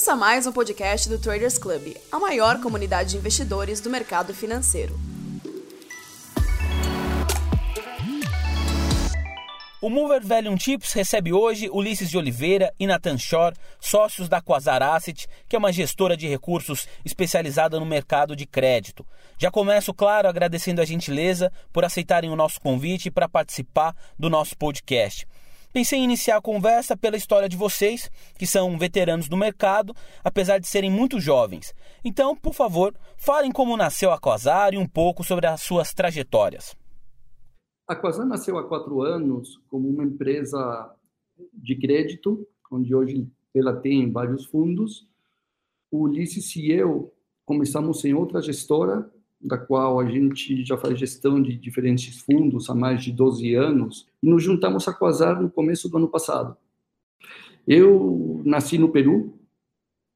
Ouça mais um podcast do Traders Club, a maior comunidade de investidores do mercado financeiro. O Mover Valium Tips recebe hoje Ulisses de Oliveira e Nathan Shore, sócios da Quasar Asset, que é uma gestora de recursos especializada no mercado de crédito. Já começo, claro, agradecendo a gentileza por aceitarem o nosso convite para participar do nosso podcast. Pensei em iniciar a conversa pela história de vocês, que são veteranos do mercado, apesar de serem muito jovens. Então, por favor, falem como nasceu a Quasar e um pouco sobre as suas trajetórias. A Quasar nasceu há quatro anos como uma empresa de crédito, onde hoje ela tem vários fundos. O Ulisses e eu começamos em outra gestora, da qual a gente já faz gestão de diferentes fundos há mais de 12 anos, e nos juntamos a Quasar no começo do ano passado. Eu nasci no Peru,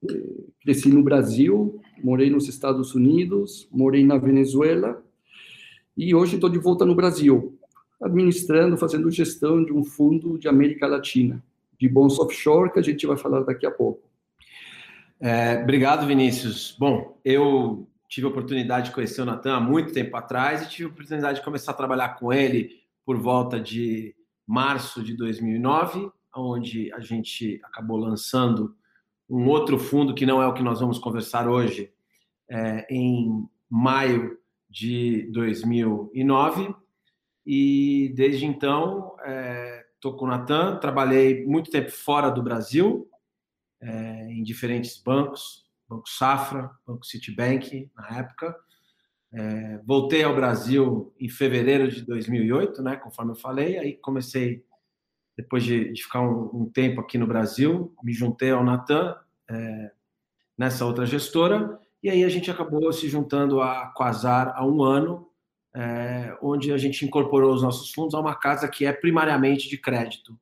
eh, cresci no Brasil, morei nos Estados Unidos, morei na Venezuela, e hoje estou de volta no Brasil, administrando, fazendo gestão de um fundo de América Latina, de bons offshore, que a gente vai falar daqui a pouco. É, obrigado, Vinícius. Bom, eu tive a oportunidade de conhecer o Natan há muito tempo atrás e tive a oportunidade de começar a trabalhar com ele por volta de março de 2009, onde a gente acabou lançando um outro fundo que não é o que nós vamos conversar hoje, é, em maio de 2009. E desde então estou é, com o Natan, trabalhei muito tempo fora do Brasil, é, em diferentes bancos, Banco Safra, Banco Citibank, na época. É, voltei ao Brasil em fevereiro de 2008, né, conforme eu falei, aí comecei, depois de, de ficar um, um, tempo aqui no Brasil, me juntei ao Natan, é, nessa outra gestora, e aí a gente acabou se juntando a Quasar há um ano, é, onde a gente incorporou os nossos fundos a uma casa que é primariamente de crédito.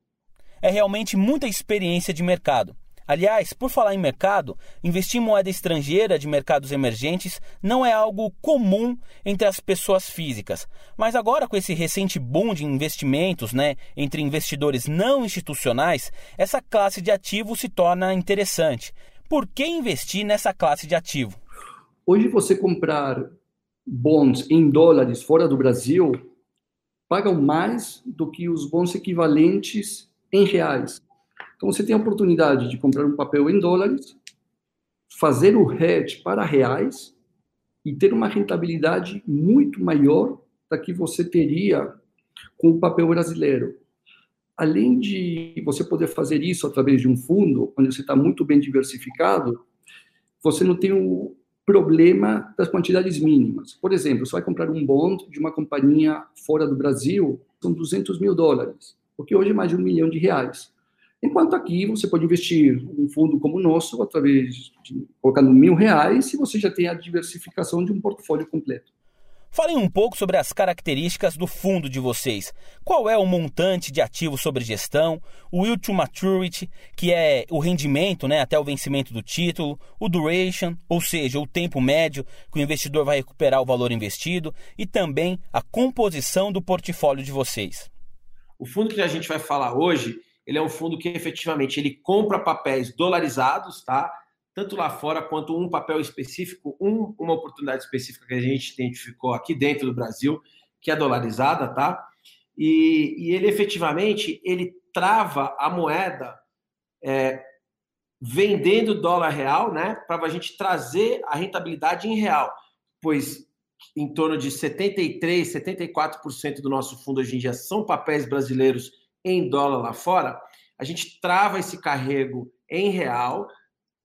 É realmente muita experiência de mercado. Aliás, por falar em mercado, investir em moeda estrangeira de mercados emergentes não é algo comum entre as pessoas físicas. Mas agora, com esse recente boom de investimentos né, entre investidores não institucionais, essa classe de ativo se torna interessante. Por que investir nessa classe de ativo? Hoje, você comprar bons em dólares fora do Brasil pagam mais do que os bons equivalentes em reais. Então, você tem a oportunidade de comprar um papel em dólares, fazer o hedge para reais e ter uma rentabilidade muito maior da que você teria com o papel brasileiro. Além de você poder fazer isso através de um fundo, onde você está muito bem diversificado, você não tem o problema das quantidades mínimas. Por exemplo, você vai comprar um bond de uma companhia fora do Brasil, são 200 mil dólares, o que hoje é mais de um milhão de reais. Enquanto aqui você pode investir um fundo como o nosso, através de colocando mil reais, e você já tem a diversificação de um portfólio completo. Falem um pouco sobre as características do fundo de vocês. Qual é o montante de ativos sobre gestão, o yield to maturity, que é o rendimento né, até o vencimento do título, o duration, ou seja, o tempo médio que o investidor vai recuperar o valor investido, e também a composição do portfólio de vocês. O fundo que a gente vai falar hoje ele é um fundo que efetivamente ele compra papéis dolarizados, tá? Tanto lá fora quanto um papel específico, um, uma oportunidade específica que a gente identificou aqui dentro do Brasil, que é dolarizada, tá? E, e ele efetivamente ele trava a moeda é, vendendo dólar real, né? Para a gente trazer a rentabilidade em real, pois em torno de 73, 74% do nosso fundo hoje em dia são papéis brasileiros em dólar lá fora, a gente trava esse carrego em real,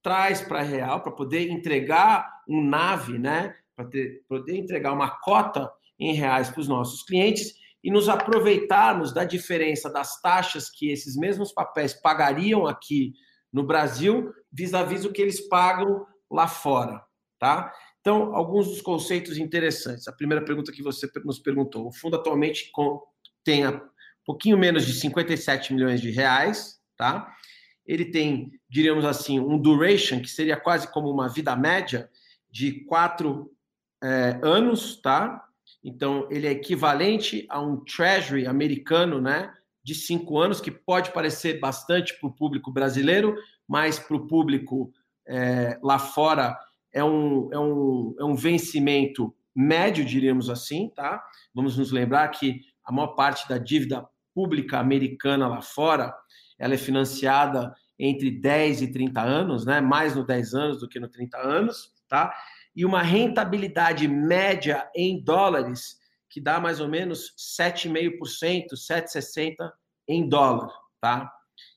traz para real para poder entregar um nave, né? Para poder entregar uma cota em reais para os nossos clientes e nos aproveitarmos da diferença das taxas que esses mesmos papéis pagariam aqui no Brasil vis-à-vis o que eles pagam lá fora, tá? Então, alguns dos conceitos interessantes. A primeira pergunta que você nos perguntou, o fundo atualmente tem a pouquinho menos de 57 milhões de reais, tá? Ele tem, diríamos assim, um duration, que seria quase como uma vida média, de quatro é, anos, tá? Então, ele é equivalente a um treasury americano, né? De cinco anos, que pode parecer bastante para o público brasileiro, mas para o público é, lá fora é um, é, um, é um vencimento médio, diríamos assim, tá? Vamos nos lembrar que a maior parte da dívida pública americana lá fora, ela é financiada entre 10 e 30 anos, né? Mais no 10 anos do que no 30 anos, tá? E uma rentabilidade média em dólares que dá mais ou menos 7,5%, 7,60 em dólar, tá?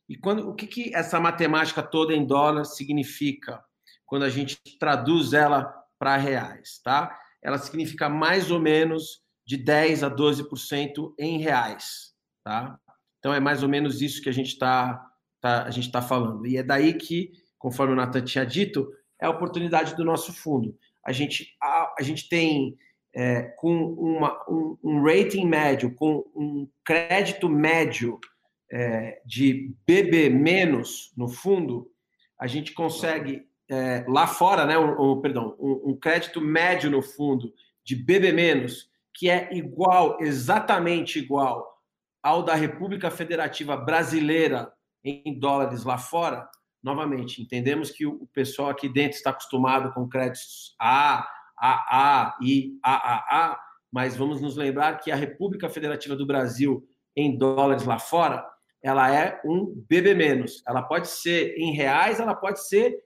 E quando o que, que essa matemática toda em dólar significa quando a gente traduz ela para reais, tá? ela significa mais ou menos de 10 a 12% em reais, tá? Então é mais ou menos isso que a gente está tá, a gente está falando. E é daí que, conforme o Nathan tinha dito, é a oportunidade do nosso fundo. A gente, a, a gente tem é, com uma, um, um, rating médio, com um crédito médio é, de BB menos no fundo, a gente consegue é, lá fora, né, um, um perdão, um, um, crédito médio no fundo de BB-, que é igual, exatamente igual ao da República Federativa Brasileira em dólares lá fora, novamente, entendemos que o pessoal aqui dentro está acostumado com créditos A, AA e AAA, mas vamos nos lembrar que a República Federativa do Brasil em dólares lá fora, ela é um BB-. Ela pode ser em reais, ela pode ser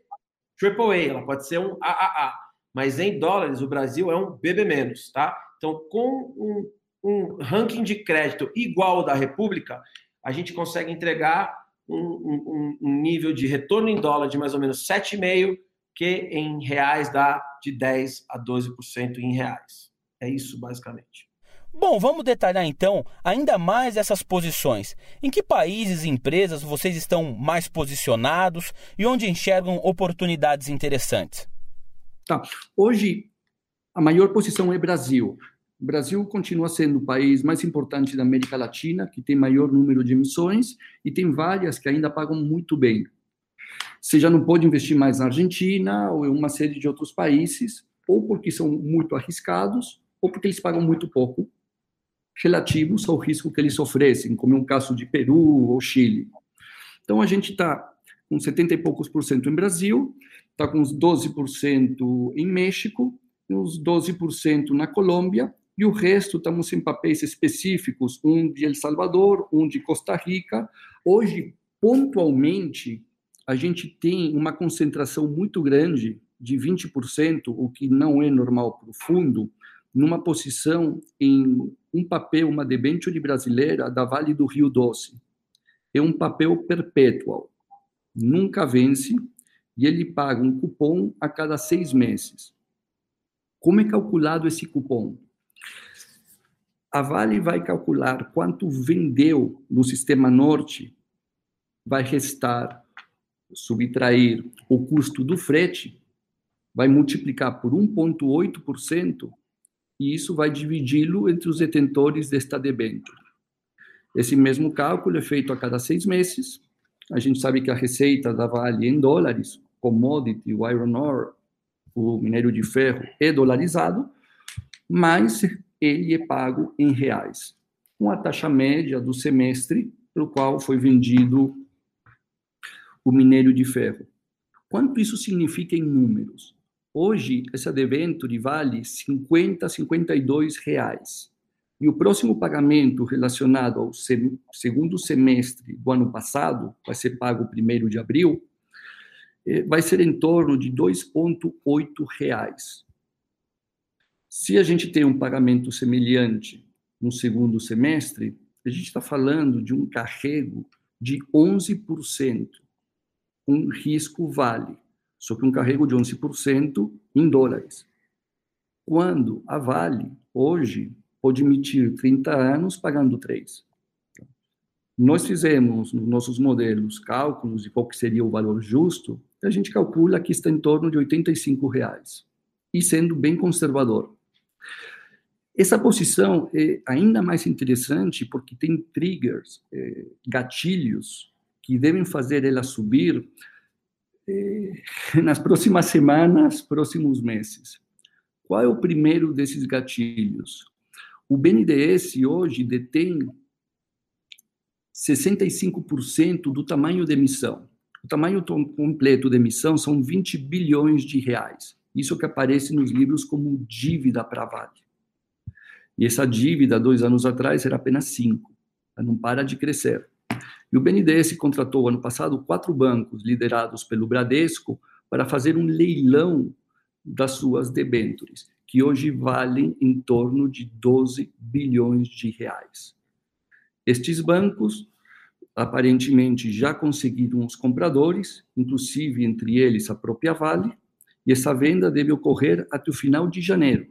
AAA, ela pode ser um AAA, mas em dólares o Brasil é um BB-, tá? Então, com um, um ranking de crédito igual ao da República, a gente consegue entregar um, um, um, nível de retorno em dólar de mais ou menos 7,5%, que em reais dá de 10% a 12% em reais. É isso, basicamente. Bom, vamos detalhar então ainda mais essas posições. Em que países e empresas vocês estão mais posicionados e onde enxergam oportunidades interessantes? Tá. Hoje, a maior posição é Brasil. O Brasil continua sendo o país mais importante da América Latina, que tem maior número de emissões, e tem várias que ainda pagam muito bem. Você já não pode investir mais na Argentina ou em uma série de outros países, ou porque são muito arriscados, ou porque eles pagam muito pouco, relativos ao risco que eles oferecem, como é um caso de Peru ou Chile. Então, a gente está com 70 e poucos por cento em Brasil, está com uns 12% em México, uns 12% na Colômbia, e o resto estamos em papéis específicos, um de El Salvador, um de Costa Rica. Hoje, pontualmente, a gente tem uma concentração muito grande de 20%, o que não é normal para o fundo, numa posição em um papel, uma debênture brasileira da Vale do Rio Doce. É um papel perpétuo, nunca vence, e ele paga um cupom a cada seis meses. Como é calculado esse cupom? A Vale vai calcular quanto vendeu no sistema norte, vai restar, subtrair o custo do frete, vai multiplicar por 1,8% e isso vai dividi-lo entre os detentores desta debênture. Esse mesmo cálculo é feito a cada seis meses. A gente sabe que a receita da Vale em dólares, commodity, o iron ore, o minério de ferro, é dolarizado, mas ele é pago em reais, com a taxa média do semestre pelo qual foi vendido o minério de ferro. Quanto isso significa em números? Hoje, essa debenture vale 50, 52 reais. E o próximo pagamento relacionado ao segundo semestre do ano passado, vai ser pago primeiro de abril, eh, vai ser em torno de 2,8 reais. Se a gente tem um pagamento semelhante no segundo semestre, a gente está falando de um carrego de 11%, um risco vale só que um carrego de 11% em dólares. Quando a Vale, hoje, pode emitir 30 anos pagando 3. Nós fizemos nos nossos modelos cálculos de qual seria o valor justo, a gente calcula que está em torno de 85 reais, e sendo bem conservador. Essa posição é ainda mais interessante porque tem triggers, é, gatilhos, que devem fazer ela subir eh, nas próximas semanas, próximos meses. Qual é o primeiro desses gatilhos? O BNDES hoje detém 65% do tamanho da emissão. O tamanho completo da emissão são 20 bilhões de reais. Isso que aparece nos livros como dívida para a Vale. E essa dívida, dois anos atrás, era apenas 5. Ela não para de crescer. E o BNDES contratou, ano passado, quatro bancos liderados pelo Bradesco para fazer um leilão das suas debêntures, que hoje valem em torno de 12 bilhões de reais. Estes bancos aparentemente já conseguiram os compradores, inclusive entre eles a própria Vale, e essa venda deve ocorrer até o final de janeiro.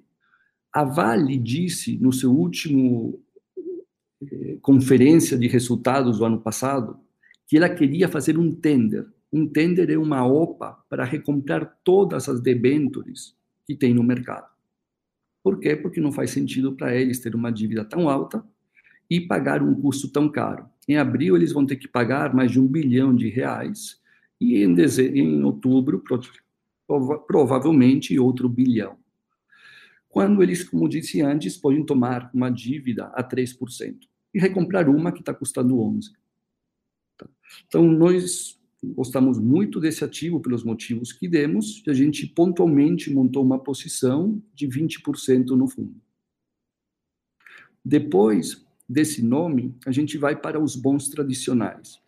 A Vale disse no seu último eh, conferência de resultados do ano passado que ela queria fazer um tender. Um tender é uma OPA para recomprar todas as debêntures que tem no mercado. Por quê? Porque não faz sentido para eles ter uma dívida tão alta e pagar um custo tão caro. Em abril, eles vão ter que pagar mais de um bilhão de reais, e em, dezembro, em outubro, provavelmente outro bilhão. Quando eles, como disse antes, podem tomar uma dívida a 3% e recomprar uma que está custando 11%. Então, nós gostamos muito desse ativo pelos motivos que demos, e a gente pontualmente montou uma posição de 20% no fundo. Depois, desse nome, a gente vai para os bons tradicionais,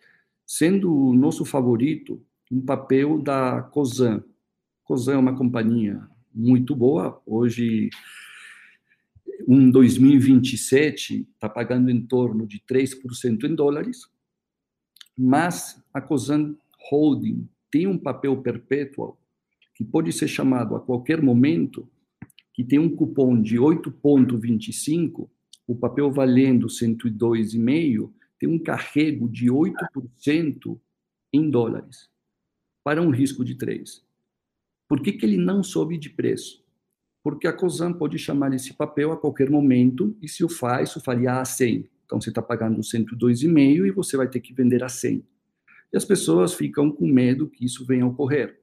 sendo o nosso favorito um papel da Cosan. Cosan é uma companhia muito boa, hoje um 2027 está pagando em torno de 3% em dólares, mas a Cosan Holding tem um papel perpétuo que pode ser chamado a qualquer momento, que tem um cupom de 8,25 o papel valendo 102,5 tem um carrego de 8% em dólares, para um risco de 3. Por que, que ele não sobe de preço? Porque a COSAN pode chamar esse papel a qualquer momento e se o faz, o faria a 100. Então você está pagando 102,5 e você vai ter que vender a 100. E as pessoas ficam com medo que isso venha a ocorrer.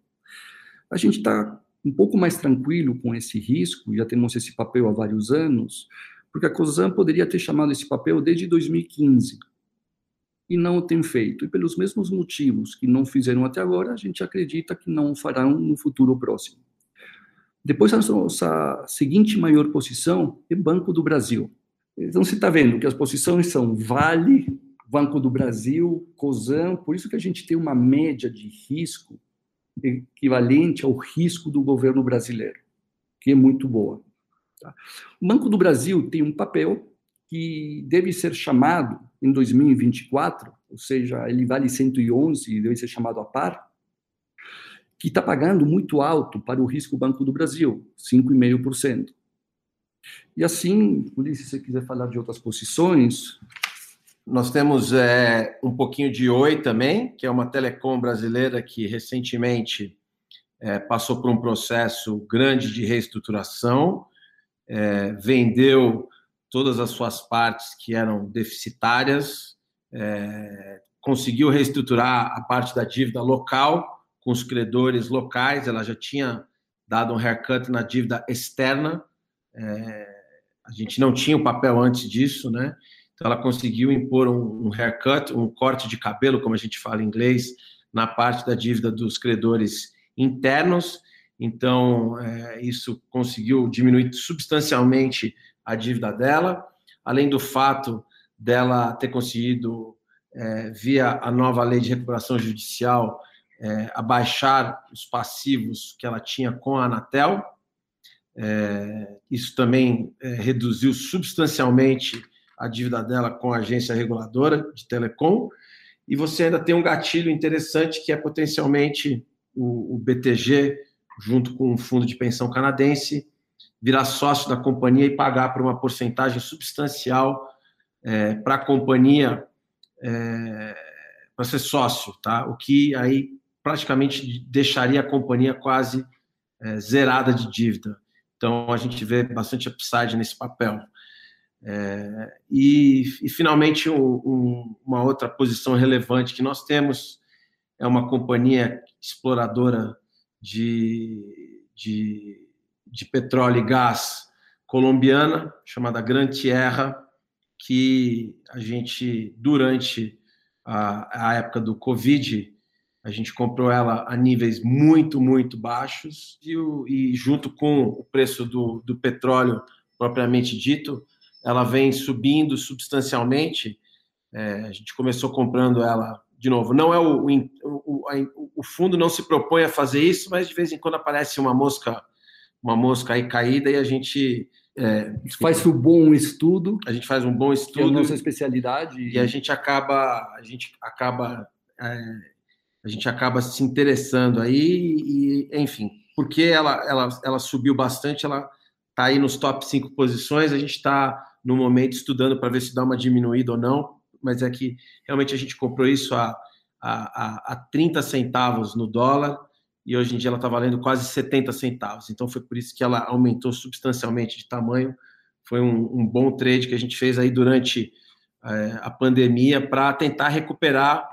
A gente está um pouco mais tranquilo com esse risco, já temos esse papel há vários anos, porque a COSAN poderia ter chamado esse papel desde 2015 e não o tem feito. E pelos mesmos motivos que não fizeram até agora, a gente acredita que não farão no futuro próximo. Depois, a nossa seguinte maior posição é Banco do Brasil. Então, você está vendo que as posições são Vale, Banco do Brasil, COSAN, por isso que a gente tem uma média de risco equivalente ao risco do governo brasileiro, que é muito boa. Tá? O Banco do Brasil tem um papel que deve ser chamado em 2024, ou seja, ele vale 111 e deve ser chamado a par, que está pagando muito alto para o risco Banco do Brasil, 5,5%. E assim, Ulisses, se você quiser falar de outras posições. Nós temos é, um pouquinho de Oi também, que é uma telecom brasileira que recentemente é, passou por um processo grande de reestruturação é, vendeu todas as suas partes que eram deficitárias, é, conseguiu reestruturar a parte da dívida local com os credores locais, ela já tinha dado um haircut na dívida externa, é, a gente não tinha o papel antes disso, né? Então ela conseguiu impor um, um haircut, um corte de cabelo, como a gente fala em inglês, na parte da dívida dos credores internos. Então, é, isso conseguiu diminuir substancialmente a dívida dela, além do fato dela ter conseguido, é, via a nova lei de recuperação judicial, é, abaixar os passivos que ela tinha com a Anatel. É, isso também é, reduziu substancialmente a dívida dela com a agência reguladora de telecom. E você ainda tem um gatilho interessante que é potencialmente o, o BTG junto com um fundo de pensão canadense, virar sócio da companhia e pagar por uma porcentagem substancial é, para a companhia é, para ser sócio, tá? O que aí praticamente deixaria a companhia quase é, zerada de dívida. Então a gente vê bastante upside nesse papel. É, e, e, finalmente um, um, uma outra posição relevante que nós temos é uma companhia exploradora de, de, de petróleo e gás colombiana, chamada Gran Tierra, que a gente, durante a, a época do Covid, A gente comprou ela a níveis muito, muito baixos e, e junto com o preço do, do petróleo propriamente dito, ela vem subindo substancialmente. É, a gente começou comprando ela de novo. Não é o, o, o, o fundo não se propõe a fazer isso, mas de vez em quando aparece uma mosca, uma mosca aí caída e a gente é, faz um bom estudo. A gente faz um bom estudo. Que é a nossa especialidade. E a gente acaba, a gente acaba é, a gente acaba se interessando aí e, enfim, porque ela, ela, ela subiu bastante, ela está aí nos top 5 posições, a gente está no momento estudando para ver se dá uma diminuída ou não, mas é que realmente a gente comprou isso a, a, a 30 centavos no dólar e hoje em dia ela está valendo quase 70 centavos, então foi por isso que ela aumentou substancialmente de tamanho, foi um, um bom trade que a gente fez aí durante é, a pandemia para tentar recuperar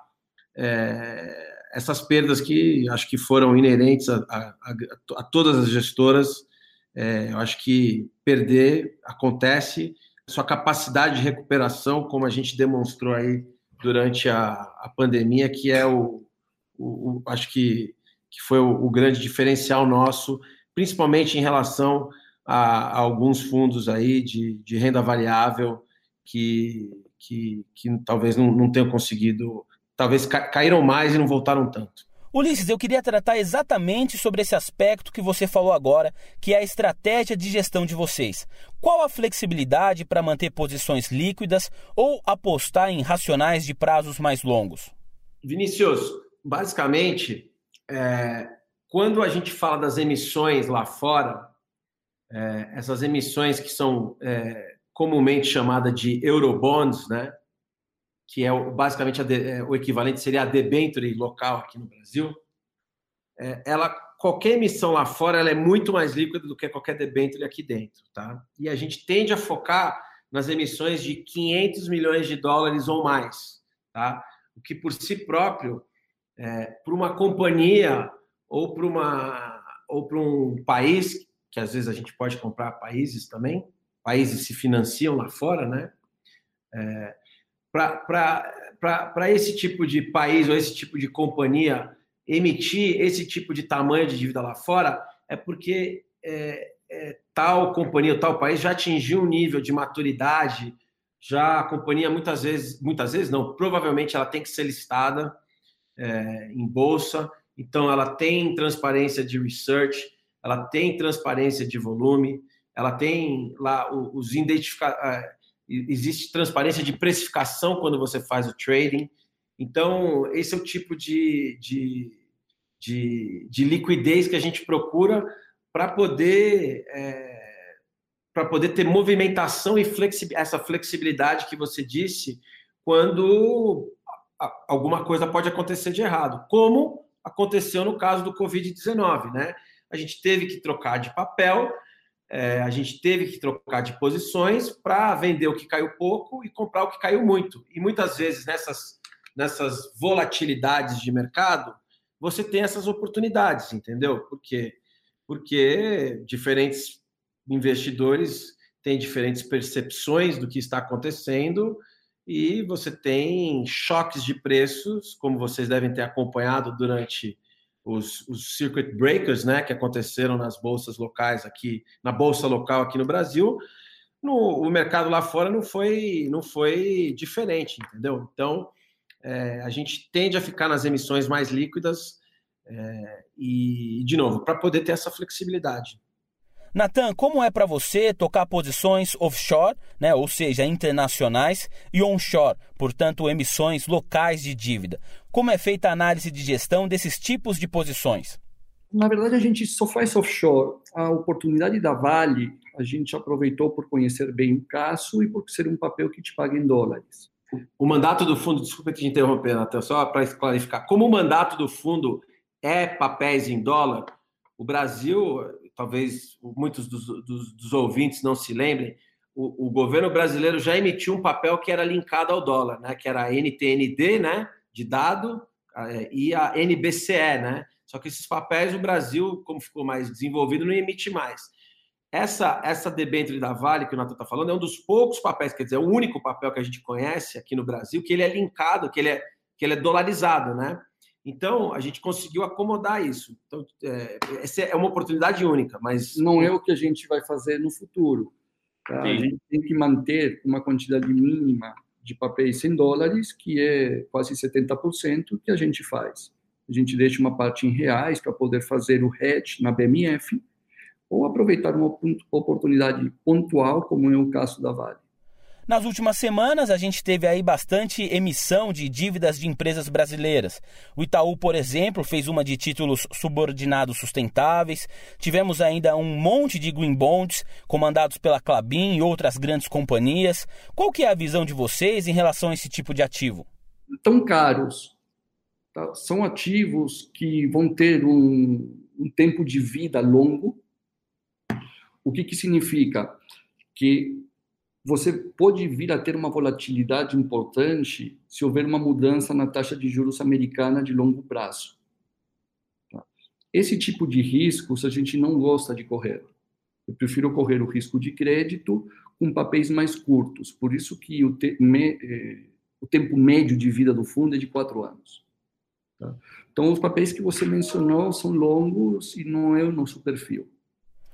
é, essas perdas que acho que foram inerentes a, a, a todas as gestoras, é, eu acho que perder acontece, sua capacidade de recuperação, como a gente demonstrou aí durante a, pandemia, que é o, o, o acho que, que foi o, o, grande diferencial nosso, principalmente em relação a, a alguns fundos aí de, de renda variável que, que, que talvez não, não tenham conseguido talvez ca caíram mais e não voltaram tanto. Ulisses, eu queria tratar exatamente sobre esse aspecto que você falou agora, que é a estratégia de gestão de vocês. Qual a flexibilidade para manter posições líquidas ou apostar em racionais de prazos mais longos? Vinícius, basicamente, é, quando a gente fala das emissões lá fora, é, essas emissões que são é, comumente chamadas de Eurobonds, né? que é basicamente é, o equivalente seria a debenture local aqui no Brasil, é, ela qualquer emissão lá fora ela é muito mais líquida do que qualquer debenture aqui dentro, tá? E a gente tende a focar nas emissões de 500 milhões de dólares ou mais, tá? O que por si próprio, é, para uma companhia ou para uma ou para um país que às vezes a gente pode comprar países também, países se financiam lá fora, né? É, para esse tipo de país ou esse tipo de companhia emitir esse tipo de tamanho de dívida lá fora, é porque é, é, tal companhia, tal país já atingiu um nível de maturidade, já a companhia muitas vezes, muitas vezes não, provavelmente ela tem que ser listada é, em bolsa, então ela tem transparência de research, ela tem transparência de volume, ela tem lá os identificadores existe transparência de precificação quando você faz o trading. Então, esse é o tipo de, de, de, de liquidez que a gente procura para poder, é, para poder ter movimentação e essa flexibilidade que você disse quando alguma coisa pode acontecer de errado, como aconteceu no caso do Covid-19, né? A gente teve que trocar de papel é, a gente teve que trocar de posições para vender o que caiu pouco e comprar o que caiu muito. E muitas vezes nessas, nessas volatilidades de mercado, você tem essas oportunidades, entendeu? Por quê? Porque diferentes investidores têm diferentes percepções do que está acontecendo e você tem choques de preços, como vocês devem ter acompanhado durante os, os, circuit breakers, né, que aconteceram nas bolsas locais aqui, na bolsa local aqui no Brasil, no, o mercado lá fora não foi, não foi diferente, entendeu? Então, é, a gente tende a ficar nas emissões mais líquidas é, e, de novo, para poder ter essa flexibilidade. Natan, como é para você tocar posições offshore, né, ou seja, internacionais, e onshore, portanto, emissões locais de dívida? Como é feita a análise de gestão desses tipos de posições? Na verdade, a gente só faz offshore. A oportunidade da Vale, a gente aproveitou por conhecer bem o caso e por ser um papel que te paga em dólares. O mandato do fundo, desculpa te interromper, Natan, só para clarificar. Como o mandato do fundo é papéis em dólar, o Brasil talvez muitos dos, dos, dos ouvintes não se lembrem, o, o, governo brasileiro já emitiu um papel que era linkado ao dólar, né? que era a NTND, né? de dado, e a NBCE, né? Só que esses papéis o Brasil, como ficou mais desenvolvido, não emite mais. Essa, essa debênture da Vale, que o Nato está falando, é um dos poucos papéis, quer dizer, é o único papel que a gente conhece aqui no Brasil, que ele é linkado, que ele é, que ele é dolarizado, né? Então, a gente conseguiu acomodar isso. Então, é, essa é uma oportunidade única, mas. Não é o que a gente vai fazer no futuro. Tá? A gente tem que manter uma quantidade mínima de papéis em dólares, que é quase 70% que a gente faz. A gente deixa uma parte em reais para poder fazer o hedge na BMF ou aproveitar uma oportunidade pontual, como é o caso da Vale. Nas últimas semanas, a gente teve aí bastante emissão de dívidas de empresas brasileiras. O Itaú, por exemplo, fez uma de títulos subordinados sustentáveis. Tivemos ainda um monte de green bonds comandados pela Clabin e outras grandes companhias. Qual que é a visão de vocês em relação a esse tipo de ativo? Tão caros. Tá? São ativos que vão ter um, um tempo de vida longo. O que, que significa? Que você pode vir a ter uma volatilidade importante se houver uma mudança na taxa de juros americana de longo prazo. Tá? Esse tipo de riscos a gente não gosta de correr. Eu prefiro correr o risco de crédito com papéis mais curtos. Por isso que o, te me, eh, o tempo médio de vida do fundo é de quatro anos. Tá? Então, os papéis que você mencionou são longos e não é o nosso perfil.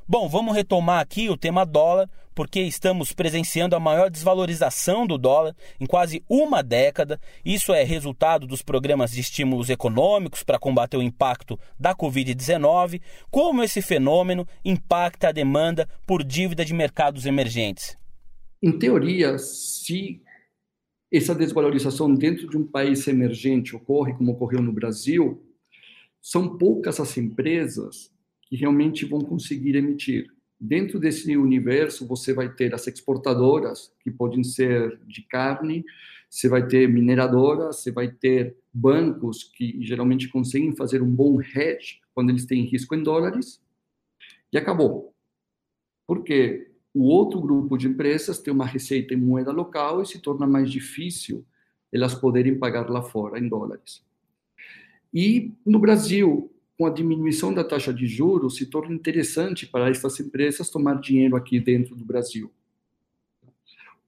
Bom, vamos retomar aqui o tema dólar, porque estamos presenciando a maior desvalorização do dólar em quase uma década. Isso é resultado dos programas de estímulos econômicos para combater o impacto da Covid-19. Como esse fenômeno impacta a demanda por dívida de mercados emergentes? Em teoria, se essa desvalorização dentro de um país emergente ocorre, como ocorreu no Brasil, são poucas as empresas que realmente vão conseguir emitir. Dentro desse universo, você vai ter as exportadoras, que podem ser de carne, você vai ter mineradoras, você vai ter bancos que geralmente conseguem fazer um bom hedge quando eles têm risco em dólares, e acabou. Porque o outro grupo de empresas tem uma receita em moeda local e se torna mais difícil elas poderem pagar lá fora em dólares. E no Brasil, com a diminuição da taxa de juros, se torna interessante para essas empresas tomar dinheiro aqui dentro do Brasil.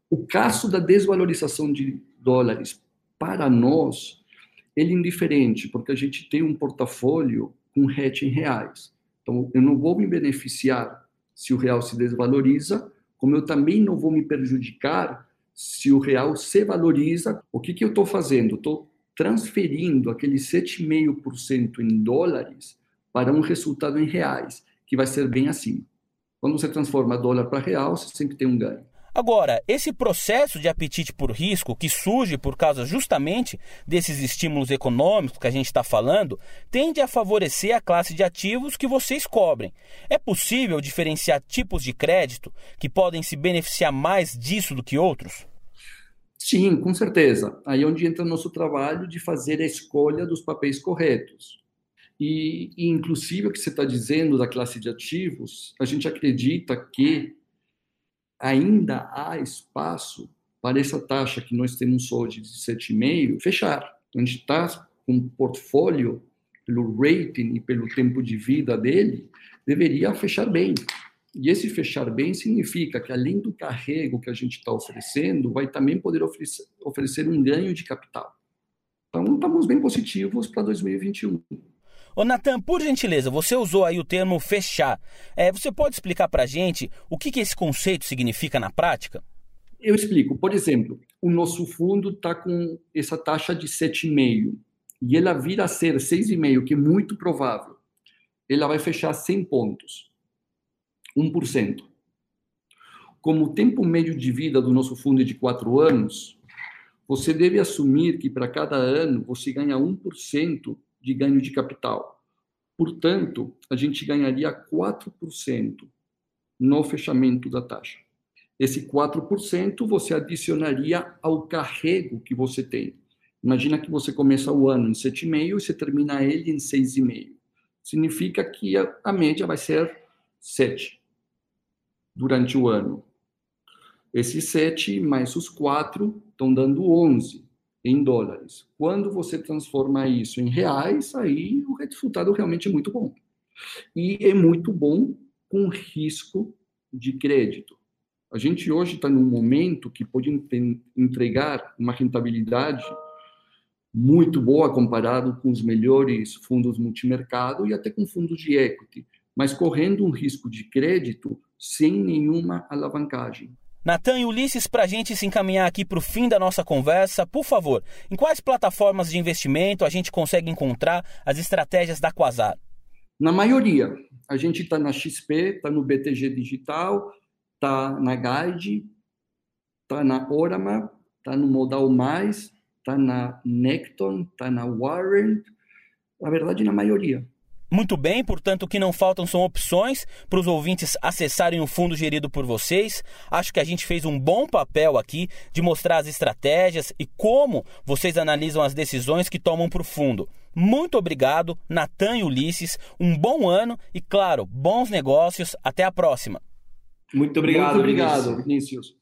O caso da desvalorização de dólares, para nós, ele é indiferente, porque a gente tem um portafólio com hedge em reais. Então, eu não vou me beneficiar se o real se desvaloriza, como eu também não vou me prejudicar se o real se valoriza. O que, que eu estou fazendo? Estou transferindo aquele 7,5% em dólares para um resultado em reais, que vai ser bem acima. Quando você transforma dólar para real, você sempre tem um ganho. Agora, esse processo de apetite por risco, que surge por causa justamente desses estímulos econômicos que a gente está falando, tende a favorecer a classe de ativos que vocês cobrem. É possível diferenciar tipos de crédito que podem se beneficiar mais disso do que outros? Sim, com certeza. Aí é onde entra o nosso trabalho de fazer a escolha dos papéis corretos. E, e inclusive, o que você está dizendo da classe de ativos, a gente acredita que ainda há espaço para essa taxa que nós temos hoje de 7,5 fechar. A gente está com um portfólio, pelo rating e pelo tempo de vida dele, deveria fechar bem. E esse fechar bem significa que, além do carrego que a gente está oferecendo, vai também poder oferecer, oferecer um ganho de capital. Então, estamos bem positivos para 2021. Ô Natan, por gentileza, você usou aí o termo fechar. É, você pode explicar para a gente o que, que esse conceito significa na prática? Eu explico. Por exemplo, o nosso fundo está com essa taxa de 7,5 e ela vira a ser 6,5, que é muito provável. Ela vai fechar 100 pontos. 1%. Como o tempo médio de vida do nosso fundo é de 4 anos, você deve assumir que para cada ano você ganha 1% de ganho de capital. Portanto, a gente ganharia 4% no fechamento da taxa. Esse 4% você adicionaria ao carrego que você tem. Imagina que você começa o ano em 7,5 e você termina ele em 6,5. Significa que a, a média vai ser 7 durante o ano. Esses 7 mais os 4 estão dando 11 em dólares. Quando você transforma isso em reais, aí o resultado realmente é muito bom. E é muito bom com risco de crédito. A gente hoje está num momento que pode entregar uma rentabilidade muito boa comparado com os melhores fundos multimercado e até com fundos de equity, mas correndo um risco de crédito sem nenhuma alavancagem. Natan e Ulisses, para a gente se encaminhar aqui para o fim da nossa conversa, por favor, em quais plataformas de investimento a gente consegue encontrar as estratégias da Quasar? Na maioria. A gente está na XP, está no BTG Digital, está na Guide, está na Orama, está no Modal Mais, está na Necton, está na Warrant, na verdade, na maioria. Muito bem, portanto, o que não faltam são opções para os ouvintes acessarem o fundo gerido por vocês. Acho que a gente fez um bom papel aqui de mostrar as estratégias e como vocês analisam as decisões que tomam para o fundo. Muito obrigado, Natan e Ulisses. Um bom ano e, claro, bons negócios. Até a próxima. Muito obrigado, Muito obrigado, Vinícius.